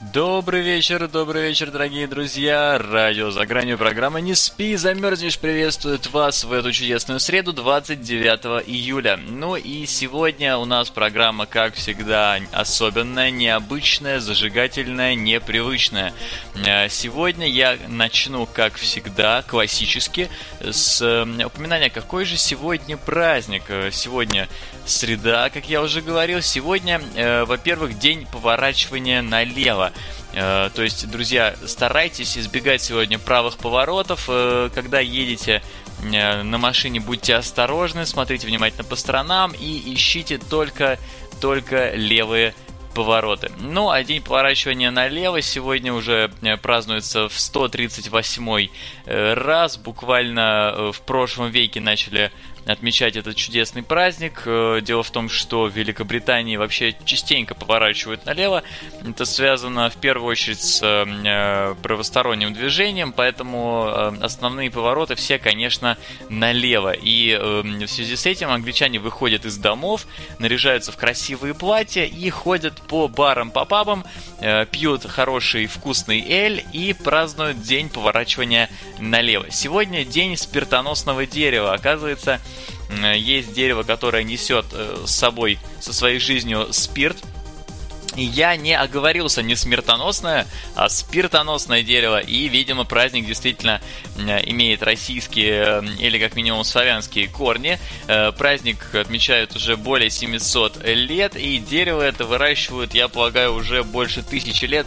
Добрый вечер, добрый вечер, дорогие друзья. Радио за гранью программы «Не спи, замерзнешь» приветствует вас в эту чудесную среду 29 июля. Ну и сегодня у нас программа, как всегда, особенная, необычная, зажигательная, непривычная. Э, сегодня я начну, как всегда, классически, с э, упоминания, какой же сегодня праздник. Э, сегодня среда, как я уже говорил. Сегодня, во-первых, день поворачивания налево. Э, то есть, друзья, старайтесь избегать сегодня правых поворотов. Э, когда едете э, на машине, будьте осторожны, смотрите внимательно по сторонам и ищите только, только левые повороты. Ну, а день поворачивания налево сегодня уже празднуется в 138 раз. Буквально в прошлом веке начали отмечать этот чудесный праздник. Э, дело в том, что в Великобритании вообще частенько поворачивают налево. Это связано в первую очередь с э, правосторонним движением, поэтому э, основные повороты все, конечно, налево. И в связи с этим англичане выходят из домов, наряжаются в красивые платья и ходят по барам, по пабам, пьют хороший вкусный эль и празднуют день поворачивания налево. Сегодня день спиртоносного дерева. Оказывается, есть дерево, которое несет э, с собой, со своей жизнью спирт, я не оговорился, не смертоносное, а спиртоносное дерево. И, видимо, праздник действительно имеет российские или, как минимум, славянские корни. Э, праздник отмечают уже более 700 лет, и дерево это выращивают, я полагаю, уже больше тысячи лет.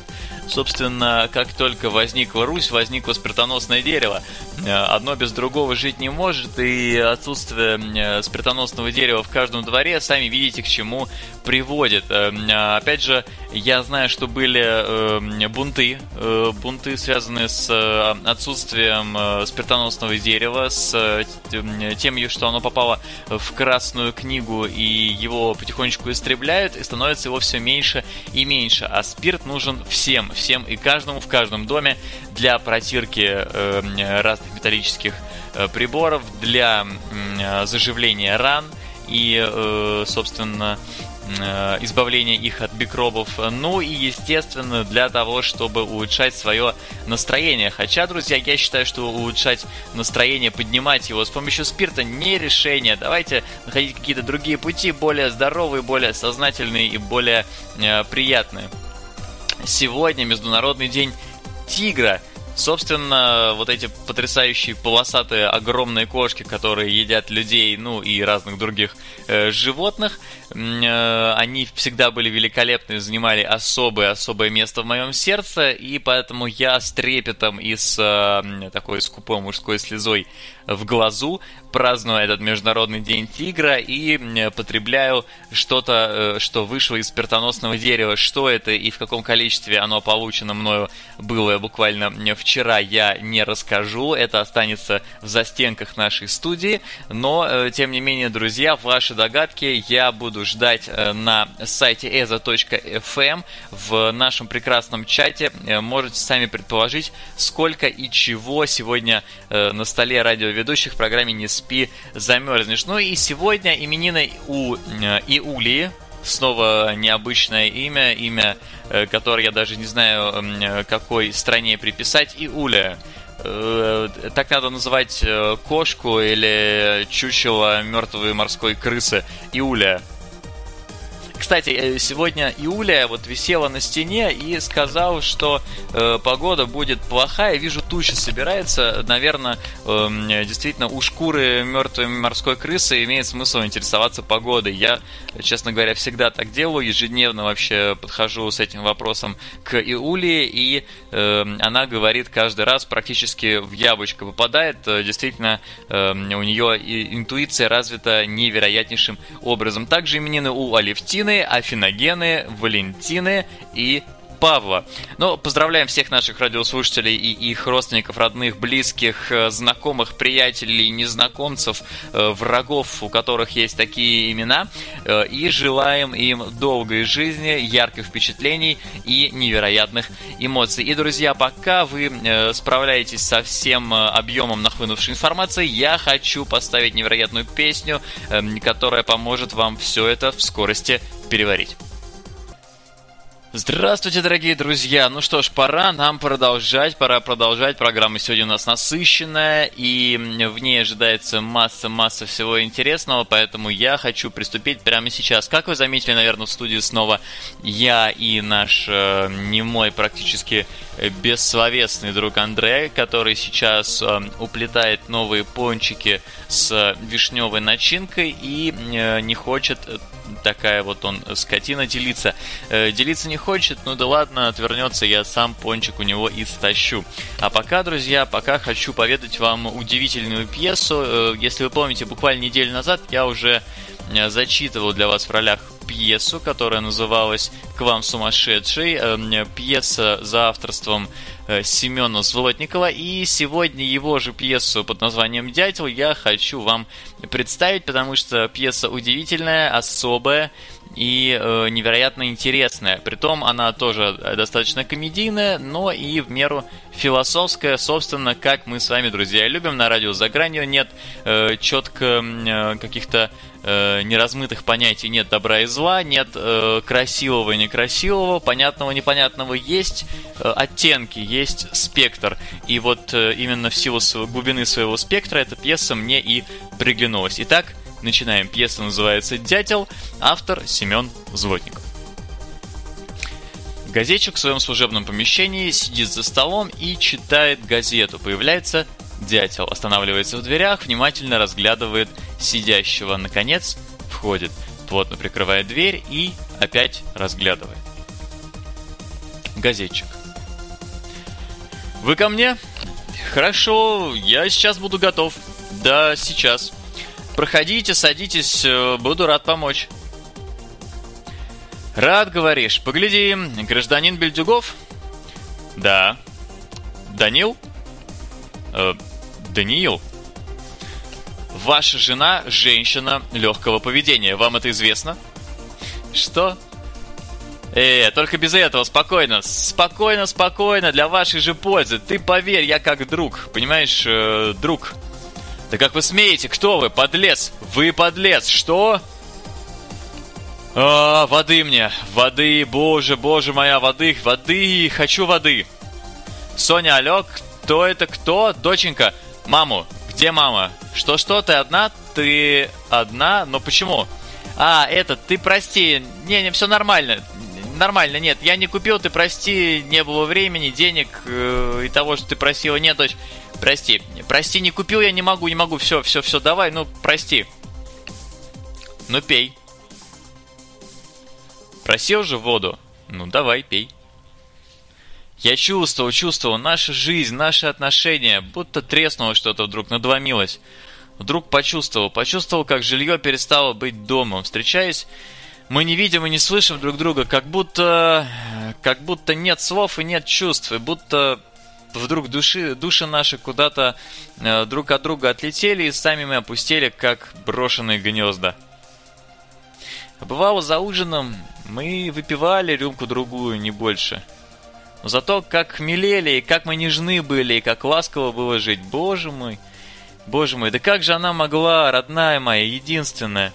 Собственно, как только возникла Русь, возникло спиртоносное дерево. Э, одно без другого жить не может, и отсутствие э, спиртоносного дерева в каждом дворе, сами видите, к чему приводит. Э, опять же, я знаю, что были бунты, бунты, связанные с отсутствием спиртоносного дерева, с тем, что оно попало в Красную книгу, и его потихонечку истребляют, и становится его все меньше и меньше. А спирт нужен всем, всем и каждому в каждом доме для протирки разных металлических э, приборов для э, заживления ран и, э, собственно, избавления их от микробов, ну и, естественно, для того, чтобы улучшать свое настроение. Хотя, друзья, я считаю, что улучшать настроение, поднимать его с помощью спирта не решение. Давайте находить какие-то другие пути, более здоровые, более сознательные и более э, приятные. Сегодня Международный день тигра – Собственно, вот эти потрясающие полосатые огромные кошки, которые едят людей, ну и разных других э, животных, э, они всегда были великолепны, занимали особое-особое место в моем сердце, и поэтому я с трепетом и с э, такой скупой мужской слезой в глазу праздную этот Международный день тигра и потребляю что-то, э, что вышло из спиртоносного дерева. Что это и в каком количестве оно получено мною было буквально вчера, я не расскажу. Это останется в застенках нашей студии. Но, э, тем не менее, друзья, ваши догадки я буду ждать э, на сайте eza.fm в нашем прекрасном чате. Можете сами предположить, сколько и чего сегодня на столе радиоведущих в программе «Не спи, замерзнешь». Ну и сегодня именины у э, Иулии, снова необычное имя, имя, э, которое я даже не знаю, э, какой стране приписать, Иуля. Так надо называть кошку или чучело мертвой морской крысы Иуля. Кстати, э, сегодня Иуля вот висела на стене и сказал, что э, погода будет плохая. Вижу, туча собирается. Наверное, э, действительно, у шкуры мертвой морской крысы имеет смысл интересоваться погодой. Я, честно говоря, всегда так делаю. Ежедневно вообще подхожу с этим вопросом к Иуле, и э, она говорит каждый раз практически в яблочко попадает. Э, действительно, э, у нее интуиция развита невероятнейшим образом. Также именины у Алевтины Афиногены, Валентины и Павла. Ну, поздравляем всех наших радиослушателей и их родственников, родных, близких, э, знакомых, приятелей, незнакомцев, э, врагов, у которых есть такие имена. Э, и желаем им долгой жизни, ярких впечатлений и невероятных эмоций. И, друзья, пока вы справляетесь со всем объемом нахлынувшей информации, я хочу поставить невероятную песню, которая поможет вам все это в скорости переварить. Здравствуйте, дорогие друзья! Ну что ж, пора нам продолжать, пора продолжать. Программа сегодня у нас насыщенная, и в ней ожидается масса-масса всего интересного, поэтому я хочу приступить прямо сейчас. Как вы заметили, наверное, в студии снова я и наш э, немой практически бессловесный друг Андрей, который сейчас э, уплетает новые пончики с вишневой начинкой и э, не хочет такая вот он скотина делиться. Э, делиться не хочет, ну да ладно, отвернется, я сам пончик у него и стащу. А пока, друзья, пока хочу поведать вам удивительную пьесу. Э, если вы помните, буквально неделю назад я уже э, зачитывал для вас в ролях пьесу, которая называлась «К вам сумасшедший». Э, пьеса за авторством Семена Золотникова. И сегодня его же пьесу под названием «Дятел» я хочу вам представить, потому что пьеса удивительная, особая и э, невероятно интересная. Притом она тоже достаточно комедийная, но и в меру философская, собственно, как мы с вами, друзья, любим на радио «За гранью». Нет э, четко э, каких-то э, неразмытых понятий, нет добра и зла, нет э, красивого и некрасивого, понятного и непонятного. Есть э, оттенки, есть спектр. И вот э, именно в силу глубины своего спектра эта пьеса мне и приглянулась. Итак, Начинаем. Пьеса называется «Дятел», автор Семен Злотников. Газетчик в своем служебном помещении сидит за столом и читает газету. Появляется дятел, останавливается в дверях, внимательно разглядывает сидящего. Наконец, входит, плотно прикрывает дверь и опять разглядывает. Газетчик. Вы ко мне? Хорошо, я сейчас буду готов. Да, сейчас. Проходите, садитесь, э, буду рад помочь. Рад, говоришь. Погляди, гражданин Бельдюгов? Да. Данил? Э, Даниил. Ваша жена – женщина легкого поведения. Вам это известно? Что? Э, только без этого, спокойно. Спокойно, спокойно, для вашей же пользы. Ты поверь, я как друг, понимаешь, э, друг. Да как вы смеете? Кто вы? Подлец! Вы подлец! Что? А, воды мне! Воды! Боже, боже моя, воды! Воды! Хочу воды! Соня, алло, кто это? Кто? Доченька! Маму! Где мама? Что-что? Ты одна? Ты одна? Но почему? А, этот, ты прости. Не, не, все нормально. Нормально, нет, я не купил, ты прости, не было времени, денег э, и того, что ты просила. Нет, дочь, Прости. Прости, не купил я, не могу, не могу. Все, все, все, давай, ну, прости. Ну, пей. Просил же воду? Ну, давай, пей. Я чувствовал, чувствовал, наша жизнь, наши отношения, будто треснуло что-то вдруг, надломилось. Вдруг почувствовал, почувствовал, как жилье перестало быть домом. Встречаясь, мы не видим и не слышим друг друга, как будто... как будто нет слов и нет чувств, и будто вдруг души, души наши куда-то э, друг от друга отлетели, и сами мы опустили, как брошенные гнезда. Бывало, за ужином мы выпивали рюмку-другую, не больше. Но зато как хмелели, и как мы нежны были, и как ласково было жить. Боже мой, боже мой, да как же она могла, родная моя, единственная.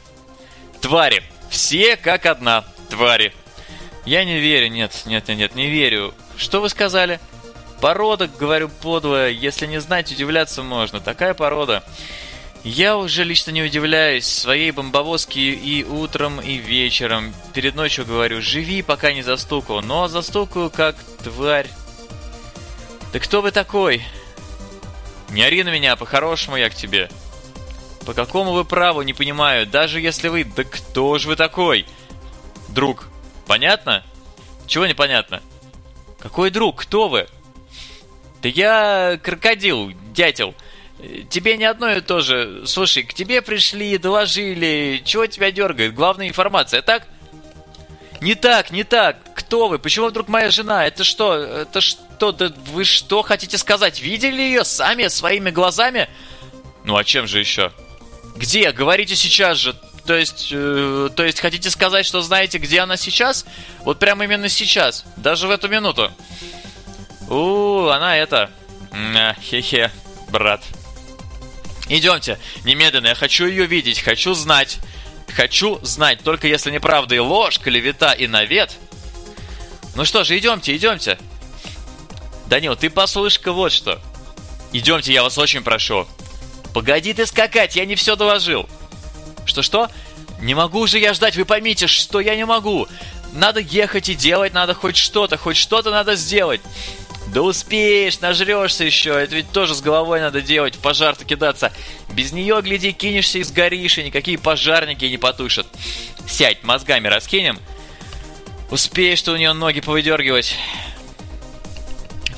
Твари, все как одна, твари. Я не верю, нет, нет, нет, нет, не верю. Что вы сказали? — Порода, говорю, подлая, если не знать, удивляться можно. Такая порода. Я уже лично не удивляюсь своей бомбовозке и утром, и вечером. Перед ночью говорю, живи, пока не застукал. Но застукаю, как тварь. Да кто вы такой? Не ори на меня, по-хорошему я к тебе. По какому вы праву, не понимаю. Даже если вы... Да кто же вы такой? Друг. Понятно? Чего непонятно? Какой друг? Кто вы? Я крокодил, дятел. Тебе не одно и то же. Слушай, к тебе пришли, доложили. Чего тебя дергает? Главная информация, так? Не так, не так. Кто вы? Почему вдруг моя жена? Это что? Это что? Да вы что хотите сказать? Видели ее сами своими глазами? Ну а чем же еще? Где? Говорите сейчас же. То есть, э, то есть хотите сказать, что знаете, где она сейчас? Вот прямо именно сейчас, даже в эту минуту. У, она это... Хе-хе, брат. Идемте, немедленно, я хочу ее видеть, хочу знать. Хочу знать, только если неправда и ложь, клевета и навет. Ну что же, идемте, идемте. Данил, ты послушай-ка вот что. Идемте, я вас очень прошу. Погоди ты скакать, я не все доложил. Что-что? Не могу же я ждать, вы поймите, что я не могу. Надо ехать и делать надо хоть что-то, хоть что-то надо сделать. Да успеешь, нажрешься еще, это ведь тоже с головой надо делать, пожар-то кидаться. Без нее, гляди, кинешься и сгоришь, и никакие пожарники не потушат. Сядь, мозгами раскинем. Успеешь что у нее ноги повыдергивать.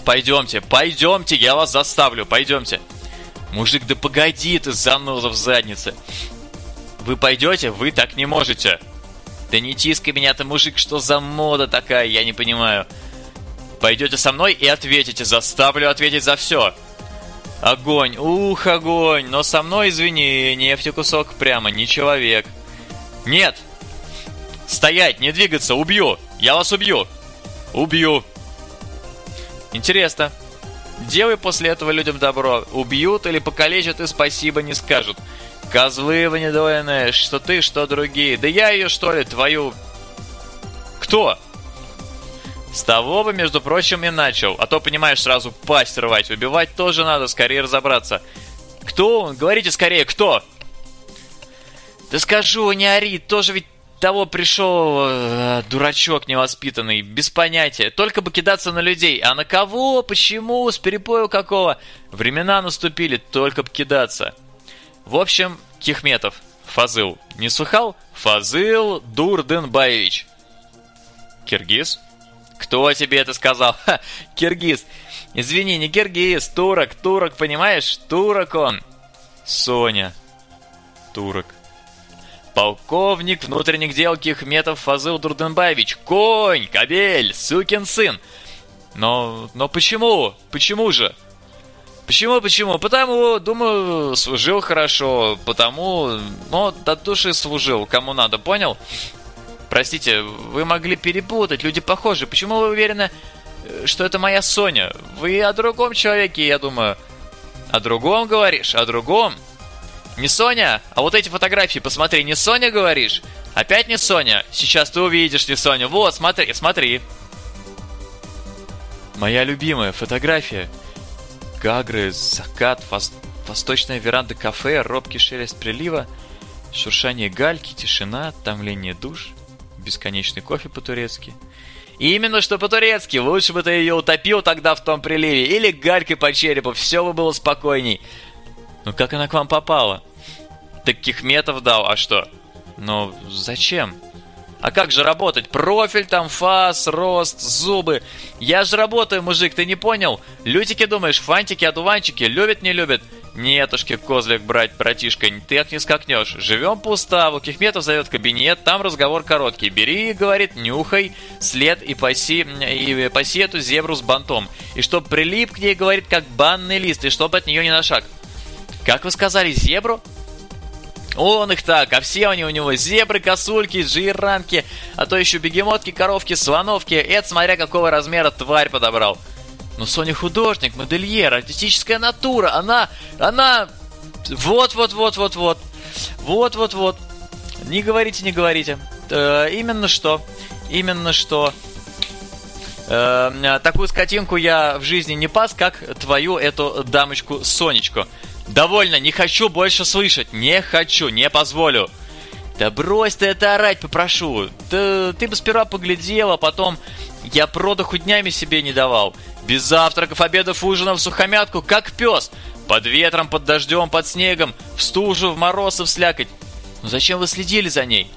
Пойдемте, пойдемте, я вас заставлю, пойдемте. Мужик, да погоди ты, заноза в заднице. Вы пойдете? Вы так не можете. Да не тискай меня ты, мужик, что за мода такая, я не понимаю. Пойдете со мной и ответите, заставлю ответить за все. Огонь, ух, огонь, но со мной, извини, нефти кусок прямо, не человек. Нет! Стоять, не двигаться, убью! Я вас убью! Убью! Интересно, делай после этого людям добро. Убьют или покалечат и спасибо не скажут. Козлы вы недоленные, что ты, что другие. Да я ее, что ли, твою... Кто? С того бы, между прочим, и начал. А то, понимаешь, сразу пасть рвать. Убивать тоже надо, скорее разобраться. Кто он? Говорите скорее, кто? Да скажу, не ори, тоже ведь того пришел э, дурачок невоспитанный, без понятия. Только бы кидаться на людей. А на кого? Почему? С перепою какого? Времена наступили, только бы кидаться. В общем, Кихметов, Фазыл. Не слыхал? Фазыл Дурденбаевич. Киргиз? Кто тебе это сказал? Ха, киргиз. Извини, не киргиз, турок, турок, понимаешь? Турок он. Соня. Турок. Полковник внутренних дел Кихметов Фазыл Дурденбаевич. Конь, кобель, сукин сын. Но, но почему? Почему же? Почему, почему? Потому, думаю, служил хорошо, потому, ну, от души служил, кому надо, понял? Простите, вы могли перепутать, люди похожи. Почему вы уверены, э, что это моя Соня? Вы о другом человеке, я думаю. О другом говоришь? О другом? Не Соня? А вот эти фотографии, посмотри, не Соня говоришь? Опять не Соня? Сейчас ты увидишь не Соня. Вот, смотри, смотри. Моя любимая фотография. Гагры, закат, вос... восточная веранда кафе, робкий шелест прилива, шуршание гальки, тишина, томление душ бесконечный кофе по-турецки. И именно что по-турецки, лучше бы ты ее утопил тогда в том приливе, или гарькой по черепу, все бы было спокойней. Ну как она к вам попала? Так Кихметов дал, а что? Но зачем? А как же работать? Профиль там, фас, рост, зубы. Я же работаю, мужик, ты не понял? Лютики думаешь, фантики, одуванчики, любят, не любят? Нетушки, козлик брать, братишка, ты как не скакнешь. Живем по уставу, Кихметов зовет кабинет, там разговор короткий. Бери, говорит, нюхай след и паси, и паси эту зебру с бантом. И чтоб прилип к ней, говорит, как банный лист, и чтоб от нее не на шаг. Как вы сказали, зебру? Он их так, а все они у него зебры, косульки, жиранки, а то еще бегемотки, коровки, слоновки. Это смотря какого размера тварь подобрал. Но Соня художник, модельер, артистическая натура. Она, она... Вот-вот-вот-вот-вот. Вот-вот-вот. Не говорите, не говорите. Э, именно что. Именно что. Э, такую скотинку я в жизни не пас, как твою эту дамочку Сонечку. Довольно, не хочу больше слышать. Не хочу, не позволю. Да брось ты это орать, попрошу. Да ты бы сперва поглядела, потом я продыху днями себе не давал. Без завтраков, обедов, ужинов, сухомятку, как пес. Под ветром, под дождем, под снегом, в стужу, в мороз и в слякоть. Ну зачем вы следили за ней?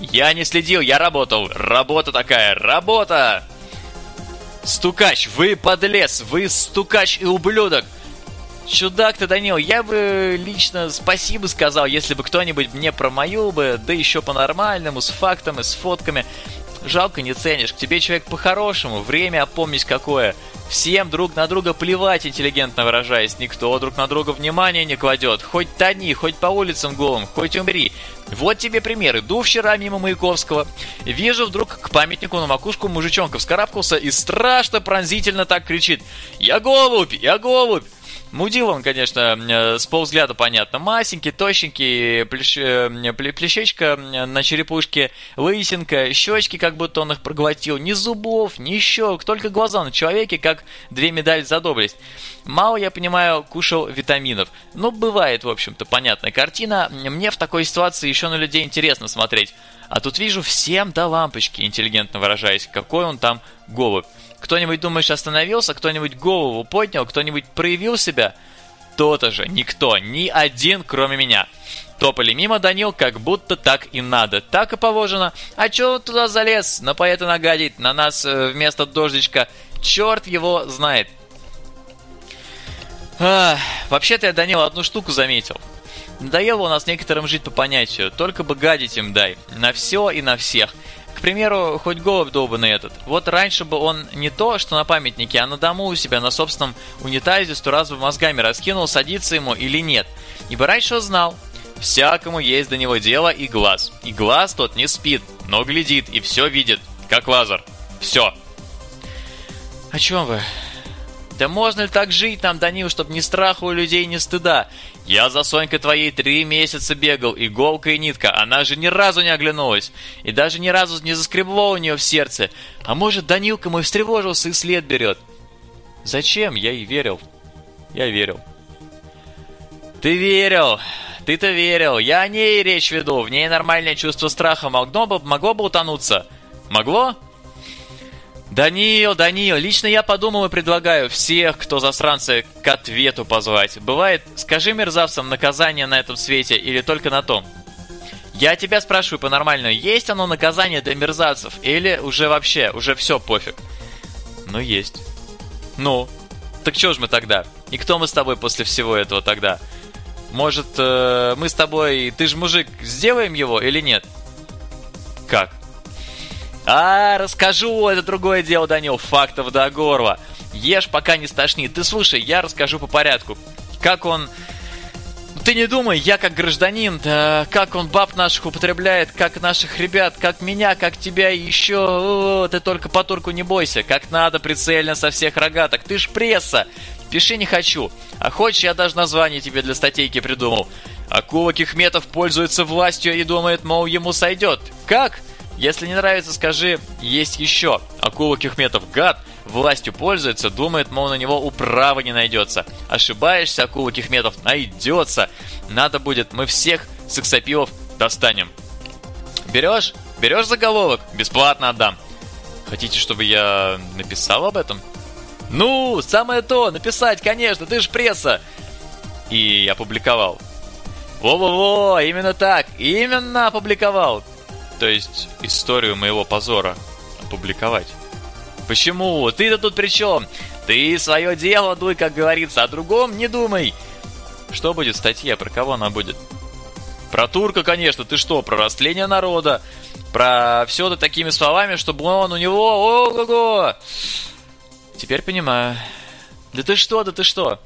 Я не следил, я работал. Работа такая, работа! Стукач, вы подлец, вы стукач и ублюдок. Чудак ты, Данил, я бы лично спасибо сказал, если бы кто-нибудь мне промою бы, да еще по-нормальному, с фактами, с фотками. Жалко не ценишь, к тебе человек по-хорошему, время опомнись какое. Всем друг на друга плевать, интеллигентно выражаясь, никто друг на друга внимания не кладет. Хоть тони, хоть по улицам голым, хоть умри. Вот тебе пример. Иду вчера мимо Маяковского. Вижу вдруг к памятнику на макушку мужичонка вскарабкался и страшно пронзительно так кричит. «Я голубь! Я голубь!» Мудил он, конечно, э, с полвзгляда понятно. Масенький, тощенький, плещ, э, плещечка на черепушке, лысинка, щечки, как будто он их проглотил. Ни зубов, ни щек, только глаза на человеке, как две медали за доблесть. Мало, я понимаю, кушал витаминов. Ну, бывает, в общем-то, понятная картина. Мне в такой ситуации еще на людей интересно смотреть. А тут вижу всем до лампочки, интеллигентно выражаясь, какой он там голубь. Кто-нибудь, думаешь, остановился, кто-нибудь голову поднял, кто-нибудь проявил себя? То-то же, никто, ни один, кроме меня. Топали мимо Данил, как будто так и надо. Так и положено. А чё туда залез? На поэта нагадить, на нас э, вместо дождичка. Черт его знает. Вообще-то я, Данил, одну штуку заметил. Надоело у нас некоторым жить по понятию. Только бы гадить им дай. На все и на всех. К примеру, хоть голубь долбанный этот. Вот раньше бы он не то, что на памятнике, а на дому у себя на собственном унитазе сто раз бы мозгами раскинул, садиться ему или нет. Ибо раньше он знал, всякому есть до него дело и глаз. И глаз тот не спит, но глядит и все видит, как лазер. Все. О чем вы? Да можно ли так жить там, Данил, чтобы ни страха у людей, ни стыда? Я за Сонькой твоей три месяца бегал, иголка и нитка, она же ни разу не оглянулась. И даже ни разу не заскребло у нее в сердце. А может, Данилка мой встревожился и след берет? Зачем? Я и верил. Я верил. Ты верил. Ты-то верил. Я о ней речь веду. В ней нормальное чувство страха могло бы, могло бы утонуться. Могло? Даниил, Даниил, лично я подумал и предлагаю всех, кто засранцы, к ответу позвать. Бывает, скажи мерзавцам наказание на этом свете или только на том? Я тебя спрашиваю по-нормальному, есть оно наказание для мерзавцев или уже вообще, уже все пофиг? Ну, есть. Ну, так что ж мы тогда? И кто мы с тобой после всего этого тогда? Может, э, мы с тобой, ты же мужик, сделаем его или нет? Как? А, расскажу, это другое дело, Данил, фактов до горла. Ешь, пока не стошнит. Ты слушай, я расскажу по порядку. Как он... Ты не думай, я как гражданин, да, как он баб наших употребляет, как наших ребят, как меня, как тебя еще... О, ты только по турку не бойся, как надо прицельно со всех рогаток. Ты ж пресса. Пиши не хочу. А хочешь, я даже название тебе для статейки придумал. Акула Кихметов пользуется властью и думает, мол, ему сойдет. Как? Если не нравится, скажи, есть еще. Акула Кюхметов гад, властью пользуется, думает, мол, на него управа не найдется. Ошибаешься, Акула Кихметов найдется. Надо будет, мы всех сексапилов достанем. Берешь? Берешь заголовок? Бесплатно отдам. Хотите, чтобы я написал об этом? Ну, самое то, написать, конечно, ты же пресса. И опубликовал. Во-во-во, именно так, именно опубликовал то есть историю моего позора опубликовать. Почему? Ты-то тут при чем? Ты свое дело дуй, как говорится, о другом не думай. Что будет статья, про кого она будет? Про турка, конечно, ты что, про растление народа, про все это такими словами, чтобы он у него, ого-го. Теперь понимаю. Да ты что, да ты что?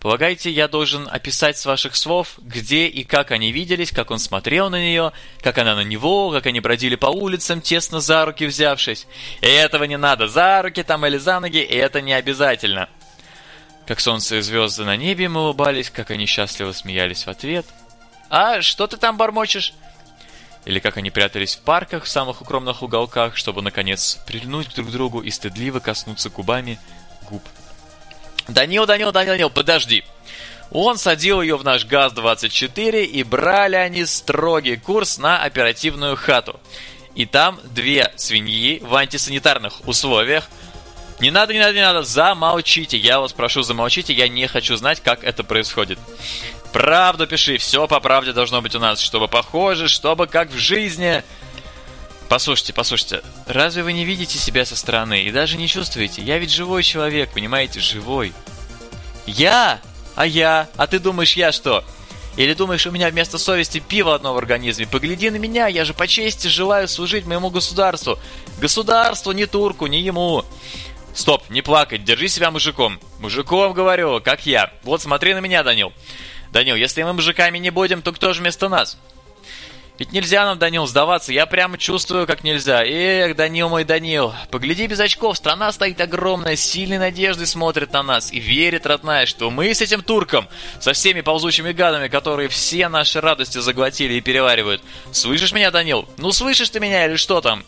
Полагаете, я должен описать с ваших слов, где и как они виделись, как он смотрел на нее, как она на него, как они бродили по улицам, тесно за руки взявшись. И этого не надо, за руки там или за ноги, и это не обязательно. Как солнце и звезды на небе им улыбались, как они счастливо смеялись в ответ. «А, что ты там бормочешь?» Или как они прятались в парках в самых укромных уголках, чтобы, наконец, прильнуть друг к другу и стыдливо коснуться губами губ Данил, Данил, Данил, Данил, подожди. Он садил ее в наш ГАЗ-24 и брали они строгий курс на оперативную хату. И там две свиньи в антисанитарных условиях. Не надо, не надо, не надо, замолчите. Я вас прошу, замолчите, я не хочу знать, как это происходит. Правду пиши, все по правде должно быть у нас, чтобы похоже, чтобы как в жизни. Послушайте, послушайте, разве вы не видите себя со стороны и даже не чувствуете? Я ведь живой человек, понимаете, живой. Я? А я? А ты думаешь, я что? Или думаешь, у меня вместо совести пиво одно в организме? Погляди на меня, я же по чести желаю служить моему государству. Государству, не турку, не ему. Стоп, не плакать, держи себя мужиком. Мужиком, говорю, как я. Вот смотри на меня, Данил. Данил, если мы мужиками не будем, то кто же вместо нас? Ведь нельзя нам, Данил, сдаваться. Я прямо чувствую, как нельзя. Эх, Данил мой Данил, погляди без очков. Страна стоит огромная, сильной надеждой смотрит на нас. И верит, родная, что мы с этим турком, со всеми ползучими гадами, которые все наши радости заглотили и переваривают. Слышишь меня, Данил? Ну слышишь ты меня или что там?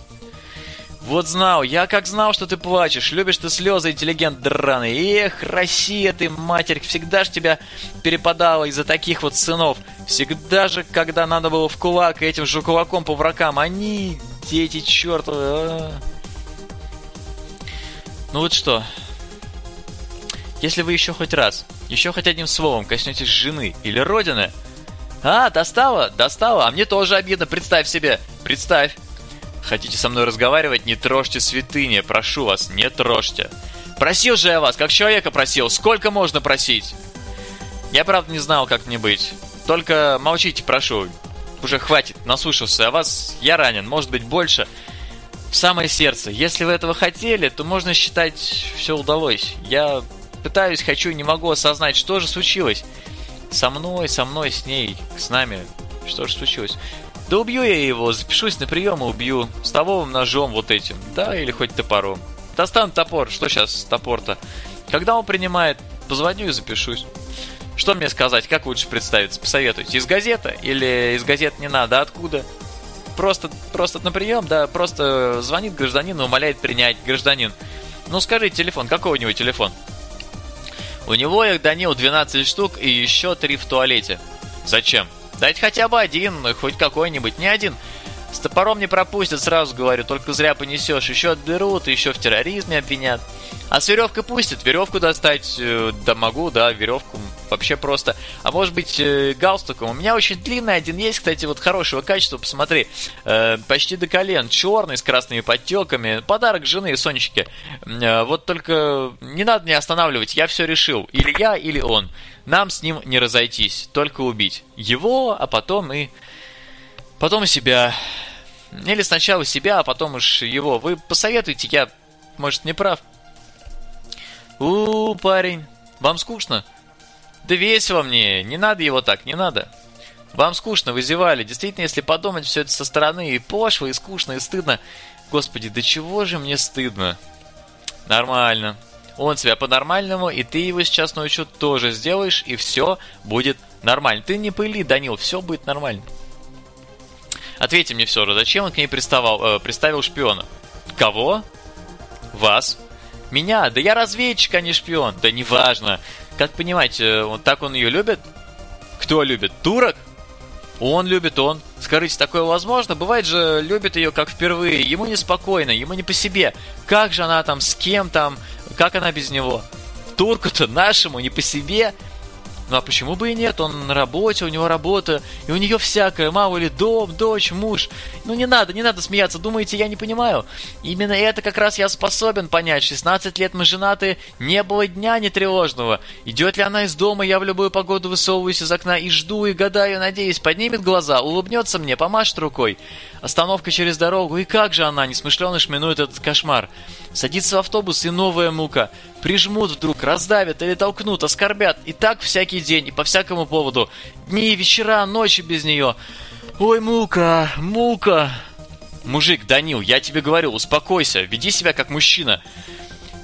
Вот знал, я как знал, что ты плачешь, любишь ты слезы, интеллигент драный. Эх, Россия ты, матерь, всегда ж тебя перепадала из-за таких вот сынов. Всегда же, когда надо было в кулак этим же кулаком по врагам, они, дети чертовы. А. Ну вот что, если вы еще хоть раз, еще хоть одним словом коснетесь жены или родины, а, достала, достала, а мне тоже обидно, представь себе, представь. Хотите со мной разговаривать? Не трожьте святыни, прошу вас, не трожьте. Просил же я вас, как человека просил, сколько можно просить? Я, правда, не знал, как мне быть. Только молчите, прошу. Уже хватит, наслушался о вас. Я ранен, может быть, больше. В самое сердце. Если вы этого хотели, то можно считать, все удалось. Я пытаюсь, хочу, не могу осознать, что же случилось. Со мной, со мной, с ней, с нами. Что же случилось? Да убью я его, запишусь на прием и убью. Столовым ножом вот этим. Да, или хоть топором. Достану топор. Что сейчас топор-то? Когда он принимает, позвоню и запишусь. Что мне сказать? Как лучше представиться? Посоветуйте. Из газеты? Или из газет не надо? Откуда? Просто, просто на прием, да, просто звонит гражданин и умоляет принять гражданин. Ну скажи телефон, какой у него телефон? У него их, Данил, 12 штук и еще 3 в туалете. Зачем? Дать хотя бы один, хоть какой-нибудь, не один. С топором не пропустят, сразу говорю, только зря понесешь. Еще отберут, еще в терроризме обвинят. А с веревкой пустят, веревку достать, э, да могу, да, веревку вообще просто. А может быть э, галстуком. У меня очень длинный один есть, кстати, вот хорошего качества, посмотри. Э, почти до колен, черный, с красными подтеками. Подарок жены Сонечке. Э, вот только не надо меня останавливать, я все решил. Или я, или он. Нам с ним не разойтись, только убить. Его, а потом и... Потом себя. Или сначала себя, а потом уж его. Вы посоветуйте, я, может, не прав. У, парень, вам скучно? Да весело мне, не надо его так, не надо. Вам скучно, вы зевали. Действительно, если подумать все это со стороны, и пошло, и скучно, и стыдно. Господи, да чего же мне стыдно? Нормально. Он тебя по-нормальному, и ты его сейчас научу тоже сделаешь, и все будет нормально. Ты не пыли, Данил, все будет нормально. Ответьте мне все же, зачем он к ней приставал, э, приставил шпиона? Кого? Вас? Меня? Да я разведчик, а не шпион. Да неважно. Как понимаете, э, вот так он ее любит? Кто любит? Турок? Он любит он. Скажите, такое возможно? Бывает же, любит ее как впервые. Ему неспокойно, ему не по себе. Как же она там, с кем там, как она без него? Турку-то нашему не по себе. Ну а почему бы и нет? Он на работе, у него работа, и у нее всякое, мало ли дом, дочь, муж. Ну не надо, не надо смеяться, думаете, я не понимаю? Именно это как раз я способен понять. 16 лет мы женаты, не было дня не тревожного. Идет ли она из дома, я в любую погоду высовываюсь из окна и жду, и гадаю, надеюсь, поднимет глаза, улыбнется мне, помашет рукой. Остановка через дорогу, и как же она, несмышленно шминует этот кошмар. Садится в автобус, и новая мука. Прижмут вдруг, раздавят или толкнут, оскорбят. И так всякий день, и по всякому поводу. Дни, вечера, ночи без нее. Ой, мука, мука. Мужик, Данил, я тебе говорю, успокойся, веди себя как мужчина.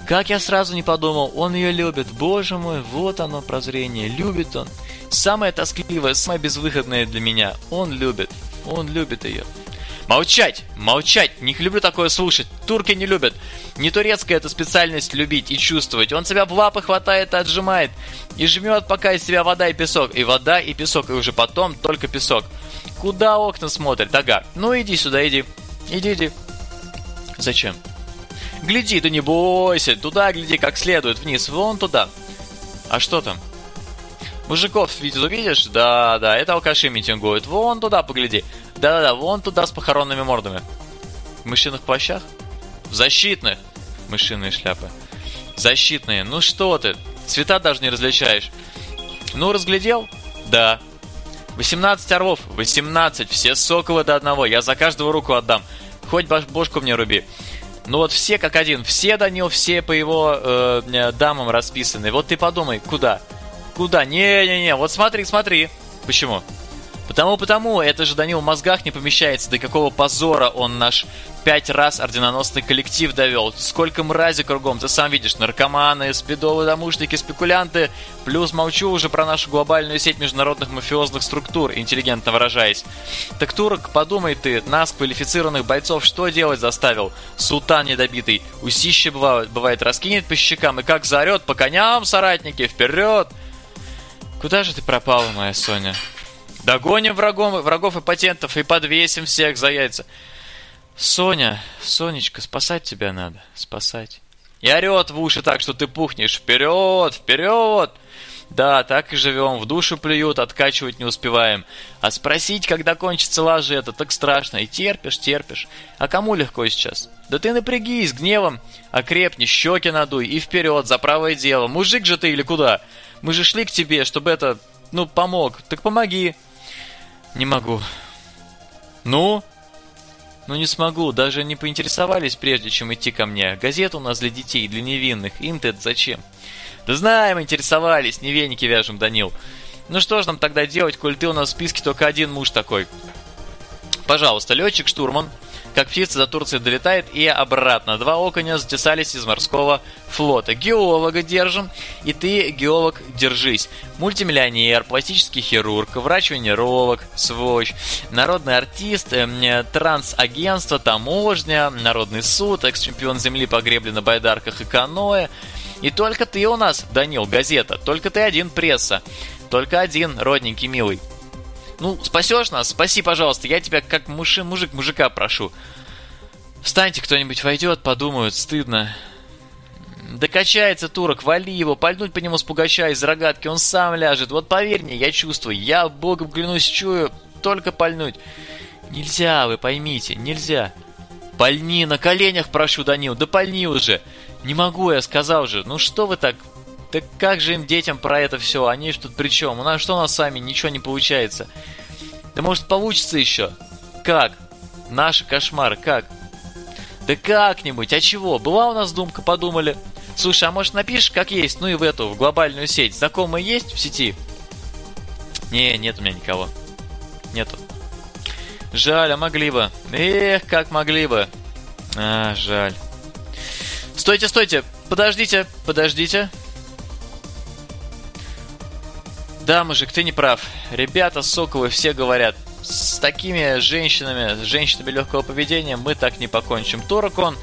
Как я сразу не подумал, он ее любит. Боже мой, вот оно прозрение, любит он. Самое тоскливое, самое безвыходное для меня. Он любит, он любит ее. Молчать! Молчать! Не люблю такое слушать. Турки не любят. Не турецкая это специальность любить и чувствовать. Он себя в лапы хватает и отжимает. И жмет, пока из себя вода и песок. И вода, и песок. И уже потом только песок. Куда окна смотрят? Ага. Ну иди сюда, иди. Иди, иди. Зачем? Гляди, да не бойся. Туда гляди как следует. Вниз. Вон туда. А что там? Мужиков видео видишь? Да, да, это алкаши митингуют. Вон туда погляди. Да-да-да, вон туда с похоронными мордами. В мышиных плащах? В защитных. Мышиные шляпы. Защитные. Ну что ты? Цвета даже не различаешь. Ну, разглядел? Да. 18 орлов. 18. Все соколы до одного. Я за каждого руку отдам. Хоть бошку мне руби. Ну вот все как один. Все, Данил, все по его э, дамам расписаны. Вот ты подумай, куда? Куда? Не-не-не, вот смотри, смотри. Почему? Потому, потому, это же Данил в мозгах не помещается, до какого позора он наш пять раз орденоносный коллектив довел. Сколько мрази кругом, ты сам видишь, наркоманы, спидовые домушники, спекулянты. Плюс молчу уже про нашу глобальную сеть международных мафиозных структур, интеллигентно выражаясь. Так, Турок, подумай ты, нас, квалифицированных бойцов, что делать заставил? Султан недобитый, усище бывает, бывает раскинет по щекам и как заорет по коням, соратники, вперед! Куда же ты пропала, моя Соня? Догоним врагом, врагов и патентов и подвесим всех за яйца. Соня, Сонечка, спасать тебя надо, спасать. И орет в уши так, что ты пухнешь. Вперед, вперед! Да, так и живем, в душу плюют, откачивать не успеваем. А спросить, когда кончится лажа это, так страшно. И терпишь, терпишь. А кому легко сейчас? Да ты напрягись, гневом, окрепни, щеки надуй и вперед, за правое дело. Мужик же ты или куда? Мы же шли к тебе, чтобы это, ну, помог. Так помоги. Не могу. Ну? Ну не смогу, даже не поинтересовались прежде, чем идти ко мне. Газета у нас для детей, для невинных. Им-то это зачем? Да знаем, интересовались, не веники вяжем, Данил. Ну что ж нам тогда делать, коль ты у нас в списке только один муж такой? Пожалуйста, летчик-штурман, как птица до Турции долетает и обратно. Два оконя затесались из морского флота. Геолога держим, и ты, геолог, держись. Мультимиллионер, пластический хирург, врач-венеролог, свощ, народный артист, э, трансагентство, таможня, народный суд, экс-чемпион земли по гребле на байдарках и каноэ. И только ты у нас, Данил, газета, только ты один пресса. Только один, родненький милый. Ну, спасешь нас? Спаси, пожалуйста. Я тебя как мужи, мужик мужика прошу. Встаньте, кто-нибудь войдет, подумают, стыдно. Да качается турок, вали его, пальнуть по нему с пугача из рогатки, он сам ляжет. Вот поверь мне, я чувствую, я богом клянусь, чую, только пальнуть. Нельзя, вы поймите, нельзя. Пальни, на коленях прошу, Данил, да пальни уже. Не могу, я сказал же. Ну что вы так так как же им детям про это все? Они ж тут при чем? У нас что у нас сами? Ничего не получается. Да может получится еще? Как? Наши кошмары, как? Да как-нибудь, а чего? Была у нас думка, подумали. Слушай, а может напишешь, как есть, ну и в эту, в глобальную сеть. Знакомые есть в сети? Не, нет у меня никого. Нету. Жаль, а могли бы. Эх, как могли бы. А, жаль. Стойте, стойте, подождите, подождите. Да, мужик, ты не прав. Ребята, соковы, все говорят, с такими женщинами, с женщинами легкого поведения мы так не покончим. Торакон,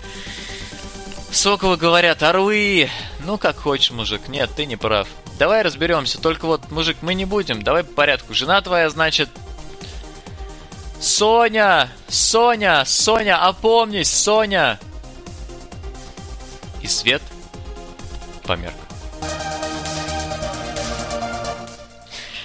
Соковы говорят, орлы. Ну, как хочешь, мужик. Нет, ты не прав. Давай разберемся. Только вот, мужик, мы не будем. Давай по порядку. Жена твоя, значит... Соня! Соня! Соня, опомнись, Соня! И свет померк.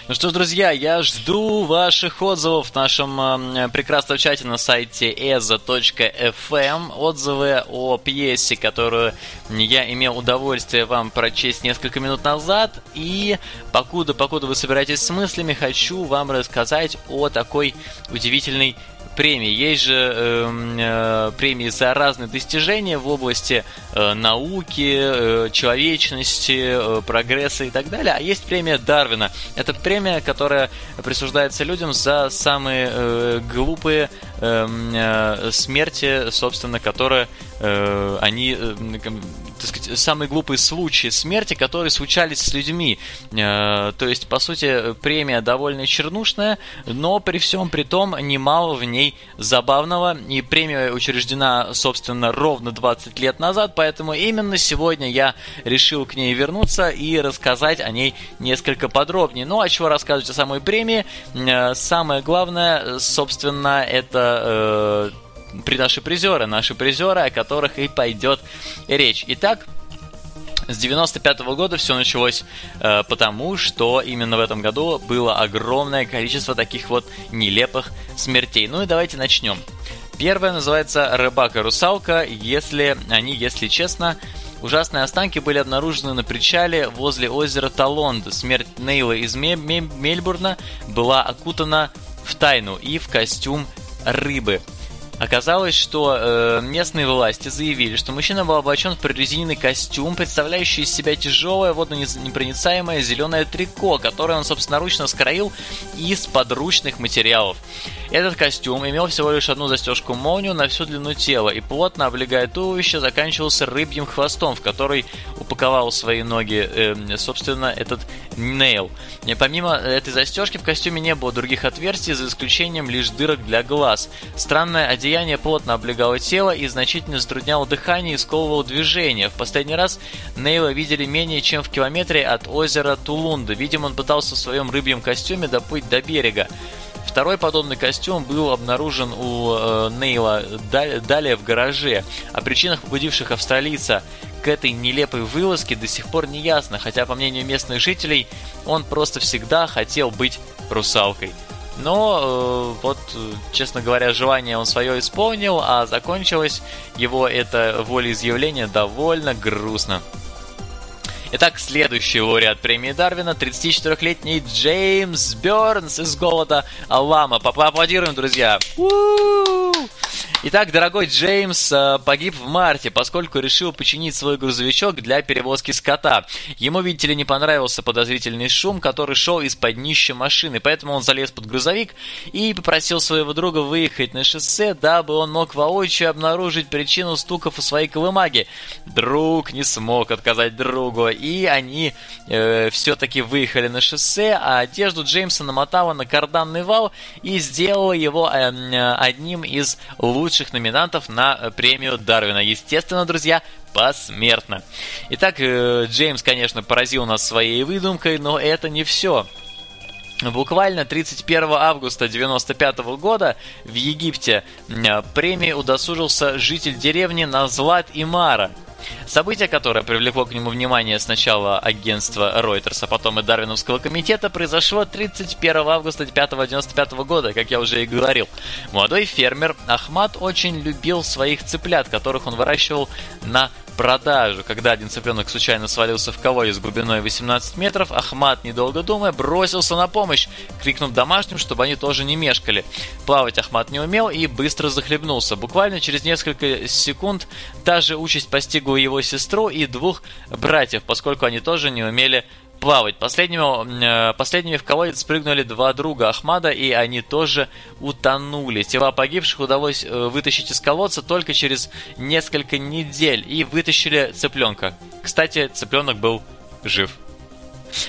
Ну что ж, друзья, я жду ваших отзывов в нашем э, прекрасном чате на сайте eza.fm. Отзывы о пьесе, которую я имел удовольствие вам прочесть несколько минут назад. И покуда, покуда вы собираетесь с мыслями, хочу вам рассказать о такой удивительной премии. Есть же э, э, премии за разные достижения в области э, науки, э, человечности, э, прогресса и так далее. А есть премия Дарвина. Это премия, которая присуждается людям за самые э, глупые эм, э, смерти, собственно, которые э, они, э, так сказать, самые глупые случаи смерти, которые случались с людьми. Э, то есть, по сути, премия довольно чернушная, но при всем при том немало в ней забавного. И премия учреждена, собственно, ровно 20 лет назад, поэтому именно сегодня я решил к ней вернуться и рассказать о ней несколько подробнее. Ну, а чего рассказывать о самой премии? Э, самое главное, собственно, это э, наши призеры, наши призеры, о которых и пойдет речь. Итак, с 95 -го года все началось э, потому, что именно в этом году было огромное количество таких вот нелепых смертей. Ну и давайте начнем. Первая называется «Рыбак-русалка», если они, если честно, Ужасные останки были обнаружены на причале возле озера Талонд. Смерть Нейла из Мельбурна была окутана в тайну и в костюм рыбы. Оказалось, что э, местные власти заявили, что мужчина был облачен в прорезиненный костюм, представляющий из себя тяжелое водонепроницаемое зеленое трико, которое он собственноручно скроил из подручных материалов. Этот костюм имел всего лишь одну застежку молнию на всю длину тела и плотно облегая туловище заканчивался рыбьим хвостом, в который упаковал свои ноги, э, собственно, этот Нейл. И помимо этой застежки в костюме не было других отверстий, за исключением лишь дырок для глаз. Странное одеяние плотно облегало тело и значительно затрудняло дыхание и сковывало движение. В последний раз Нейла видели менее чем в километре от озера Тулунда. Видимо, он пытался в своем рыбьем костюме доплыть до берега. Второй подобный костюм был обнаружен у э, Нейла далее в гараже. О причинах, побудивших австралийца к этой нелепой вылазке до сих пор не ясно, хотя, по мнению местных жителей, он просто всегда хотел быть русалкой. Но э, вот, честно говоря, желание он свое исполнил, а закончилось его это волеизъявление довольно грустно. Итак, следующий лауреат премии Дарвина, 34-летний Джеймс Бернс из голода Алама. Поаплодируем, друзья! У-у-у! Итак, дорогой Джеймс э, погиб в марте, поскольку решил починить свой грузовичок для перевозки скота. Ему, видите ли, не понравился подозрительный шум, который шел из-под днища машины, поэтому он залез под грузовик и попросил своего друга выехать на шоссе, дабы он мог воочию обнаружить причину стуков у своей колымаги. Друг не смог отказать другу, и они э, все-таки выехали на шоссе, а одежду Джеймса намотала на карданный вал и сделала его э, одним из лучших номинантов на э, премию Дарвина. Естественно, друзья, посмертно. Итак, э, Джеймс, конечно, поразил нас своей выдумкой, но это не все. Буквально 31 августа 1995 года в Египте премии удосужился житель деревни Назлат Имара – Событие, которое привлекло к нему внимание сначала агентства Reuters, а потом и Дарвиновского комитета, произошло 31 августа 1995 года, как я уже и говорил. Молодой фермер Ахмад очень любил своих цыплят, которых он выращивал на продажу. Когда один цыпленок случайно свалился в колодец глубиной 18 метров, Ахмат, недолго думая, бросился на помощь, крикнув домашним, чтобы они тоже не мешкали. Плавать Ахмат не умел и быстро захлебнулся. Буквально через несколько секунд та же участь постигла его сестру и двух братьев, поскольку они тоже не умели плавать. Последними, э, последними в колодец спрыгнули два друга Ахмада, и они тоже утонули. Тела погибших удалось э, вытащить из колодца только через несколько недель, и вытащили цыпленка. Кстати, цыпленок был жив.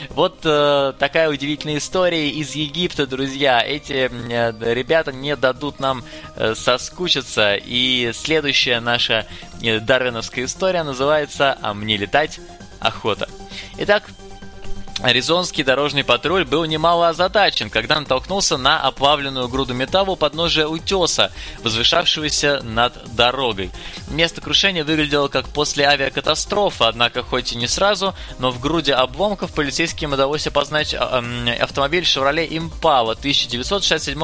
Вот э, такая удивительная история из Египта, друзья. Эти э, ребята не дадут нам э, соскучиться. И следующая наша э, дарвиновская история называется «А мне летать охота». Итак, Аризонский дорожный патруль был немало озадачен, когда натолкнулся на оплавленную груду металла у подножия утеса, возвышавшегося над дорогой. Место крушения выглядело как после авиакатастрофы, однако хоть и не сразу, но в груди обломков полицейским удалось опознать а, автомобиль Chevrolet Impala 1967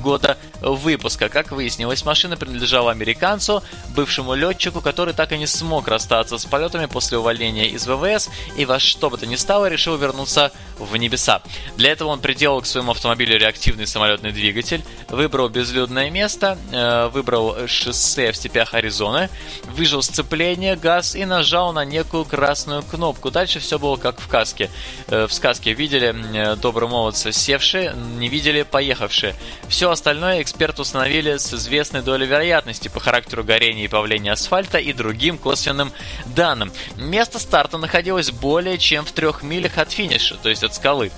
года выпуска. Как выяснилось, машина принадлежала американцу, бывшему летчику, который так и не смог расстаться с полетами после увольнения из ВВС и во что бы то ни стало решил вернуться в небеса. Для этого он приделал к своему автомобилю реактивный самолетный двигатель, выбрал безлюдное место, э, выбрал шоссе в степях Аризоны, выжил сцепление, газ и нажал на некую красную кнопку. Дальше все было как в каске. Э, в сказке видели э, добрые молодцы севшие, не видели поехавшие. Все остальное эксперты установили с известной долей вероятности по характеру горения и плавления асфальта и другим косвенным данным. Место старта находилось более чем в трех милях от финиша, то есть от скалы.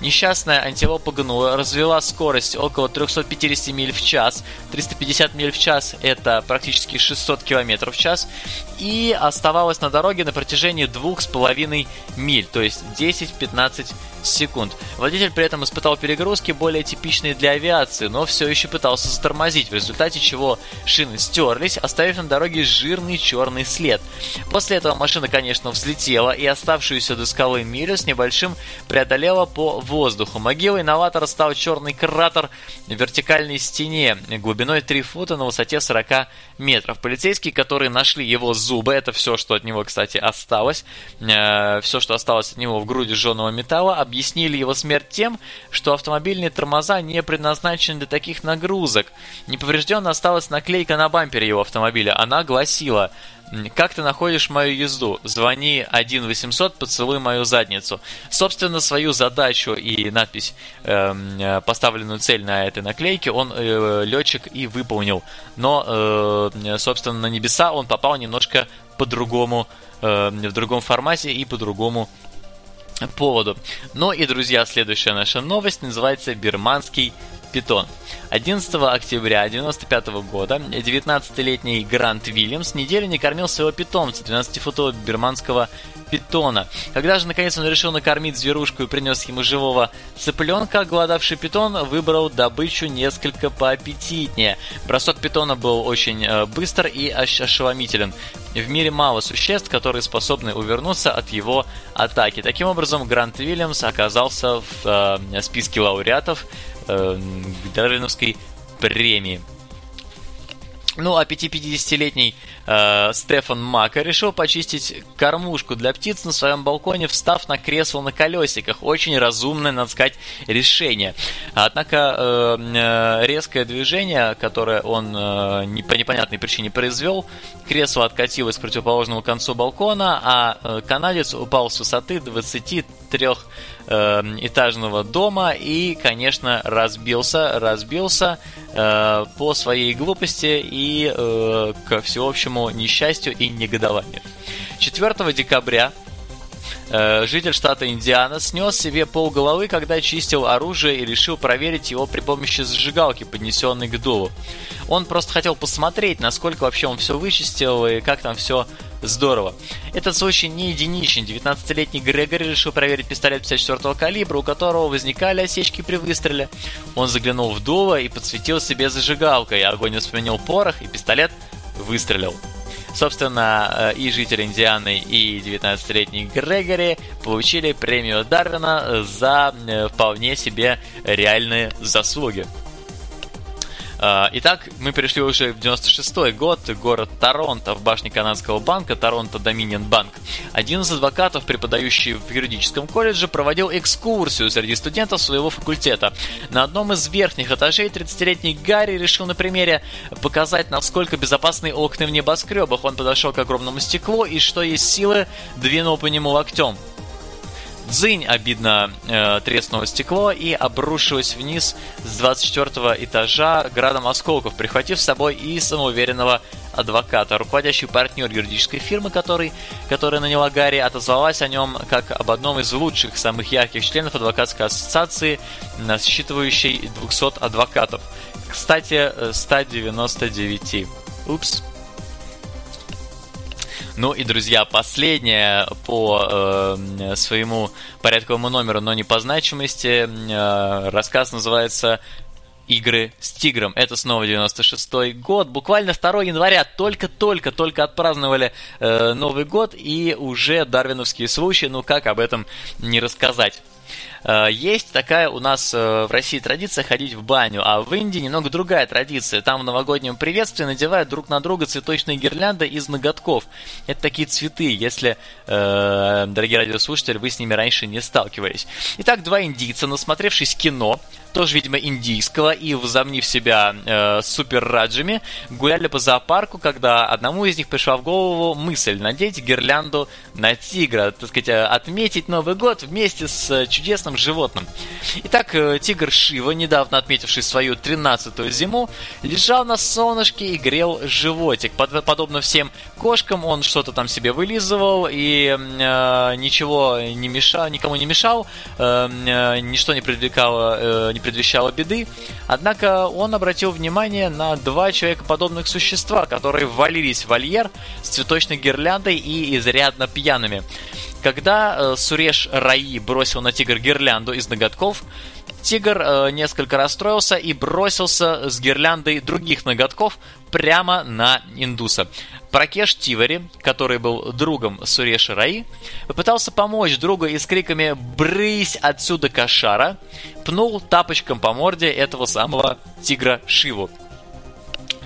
Несчастная антилопа гнула, развела скорость около 350 миль в час. 350 миль в час это практически 600 км в час. И оставалась на дороге на протяжении 2,5 миль, то есть 10-15 секунд. Водитель при этом испытал перегрузки, более типичные для авиации, но все еще пытался затормозить, в результате чего шины стерлись, оставив на дороге жирный черный след. После этого машина, конечно, взлетела и оставшуюся до скалы милю с небольшим преодолела по воздуху. Могилой новатора стал черный кратер в вертикальной стене глубиной 3 фута на высоте 40 метров. Полицейские, которые нашли его зубы, это все, что от него, кстати, осталось, э, все, что осталось от него в груди жженого металла, объяснили его смерть тем, что автомобильные тормоза не предназначены для таких нагрузок. Неповрежденно осталась наклейка на бампере его автомобиля. Она гласила как ты находишь мою езду? Звони 1 800, поцелуй мою задницу. Собственно, свою задачу и надпись, эм, э, поставленную цель на этой наклейке, он, э, летчик, и выполнил. Но, э, собственно, на небеса он попал немножко по-другому, э, в другом формате и по-другому поводу. Ну и, друзья, следующая наша новость называется «Бирманский питон». 11 октября 1995 года 19-летний Грант Вильямс неделю не кормил своего питомца, 12-футового бирманского питона. Когда же наконец он решил накормить зверушку и принес ему живого цыпленка, голодавший питон выбрал добычу несколько поаппетитнее. Бросок питона был очень э, быстр и ошеломителен. В мире мало существ, которые способны увернуться от его атаки. Таким образом, Грант Вильямс оказался в э, списке лауреатов э, Дарвиновской премии. Ну, а 5-50-летний э, Стефан Мака решил почистить кормушку для птиц на своем балконе, встав на кресло на колесиках. Очень разумное, надо сказать, решение. Однако э, э, резкое движение, которое он э, не, по непонятной причине произвел, кресло откатилось к противоположному концу балкона, а э, канадец упал с высоты 23 э, этажного дома и, конечно, разбился, разбился э, по своей глупости и э, к всеобщему несчастью и негодованию. 4 декабря житель штата Индиана снес себе полголовы, когда чистил оружие и решил проверить его при помощи зажигалки, поднесенной к дулу. Он просто хотел посмотреть, насколько вообще он все вычистил и как там все здорово. Этот случай не единичен. 19-летний Грегори решил проверить пистолет 54-го калибра, у которого возникали осечки при выстреле. Он заглянул в дуло и подсветил себе зажигалкой. Огонь воспринял порох, и пистолет выстрелил. Собственно, э, и житель Индианы, и 19-летний Грегори получили премию Дарвина за э, вполне себе реальные заслуги. А, итак, мы пришли уже в 96 год, город Торонто, в башне канадского банка, Торонто Доминион Банк. Один из адвокатов, преподающий в юридическом колледже, проводил экскурсию среди студентов своего факультета. На одном из верхних этажей 30-летний Гарри решил на примере показать, насколько безопасны окна в небоскребах. Он подошел к огромному стеклу и, что есть силы, двинул по нему локтем. Дзынь обидно э, треснуло стекло и обрушилось вниз с 24 этажа градом осколков, прихватив с собой и самоуверенного адвоката. Руководящий партнер юридической фирмы, который, которая наняла Гарри, отозвалась о нем как об одном из лучших, самых ярких членов адвокатской ассоциации, насчитывающей 200 адвокатов. Кстати, 199. Э, Упс. Ну и, друзья, последнее по э, своему порядковому номеру, но не по значимости. Э, рассказ называется игры с тигром. Это снова 96-й год. Буквально 2 января только-только-только отпраздновали э, Новый год и уже дарвиновские случаи. Ну как об этом не рассказать? Э, есть такая у нас э, в России традиция ходить в баню, а в Индии немного другая традиция. Там в новогоднем приветствии надевают друг на друга цветочные гирлянды из ноготков. Это такие цветы, если, э, дорогие радиослушатели, вы с ними раньше не сталкивались. Итак, два индийца, насмотревшись кино, тоже, видимо, индийского, и возомнив себя э, супер-раджами, гуляли по зоопарку, когда одному из них пришла в голову мысль надеть гирлянду на тигра, так сказать, отметить Новый год вместе с чудесным животным. Итак, э, тигр Шива, недавно отметивший свою 13-ю зиму, лежал на солнышке и грел животик. Под, подобно всем кошкам, он что-то там себе вылизывал и э, ничего не мешал, никому не мешал, э, э, ничто не привлекало, э, не предвещало беды. Однако он обратил внимание на два человекоподобных существа, которые ввалились в вольер с цветочной гирляндой и изрядно пьяными. Когда э, Суреш Раи бросил на тигр гирлянду из ноготков, тигр э, несколько расстроился и бросился с гирляндой других ноготков прямо на индуса. Пракеш Тивари, который был другом Суреши Раи, попытался помочь другу и с криками «Брысь отсюда, кошара!» пнул тапочком по морде этого самого тигра Шиву.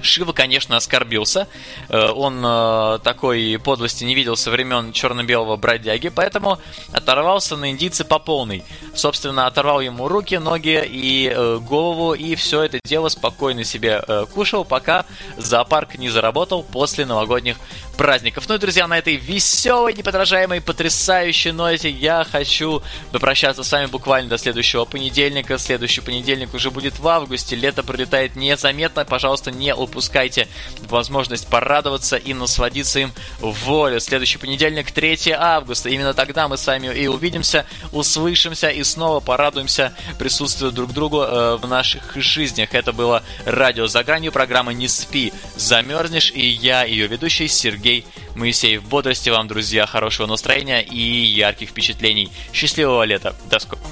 Шива, конечно, оскорбился. Э, он э, такой подлости не видел со времен черно-белого бродяги, поэтому оторвался на индийце по полной. Собственно, оторвал ему руки, ноги и э, голову, и все это дело спокойно себе кушал, пока зоопарк не заработал после новогодних праздников. Ну и, друзья, на этой веселой, неподражаемой, потрясающей ноте я хочу попрощаться с вами буквально до следующего понедельника. Следующий понедельник уже будет в августе. Лето пролетает незаметно. Пожалуйста, не упускайте возможность порадоваться и насладиться им в волю. Следующий понедельник, 3 августа. Именно тогда мы с вами и увидимся, услышимся и снова порадуемся присутствию друг другу э, в наших жизнях. Это было радио за гранью, программа «Не спи, замерзнешь» и я, ее ведущий Сергей Моисеев. Бодрости вам, друзья, хорошего настроения и ярких впечатлений. Счастливого лета. До скорого.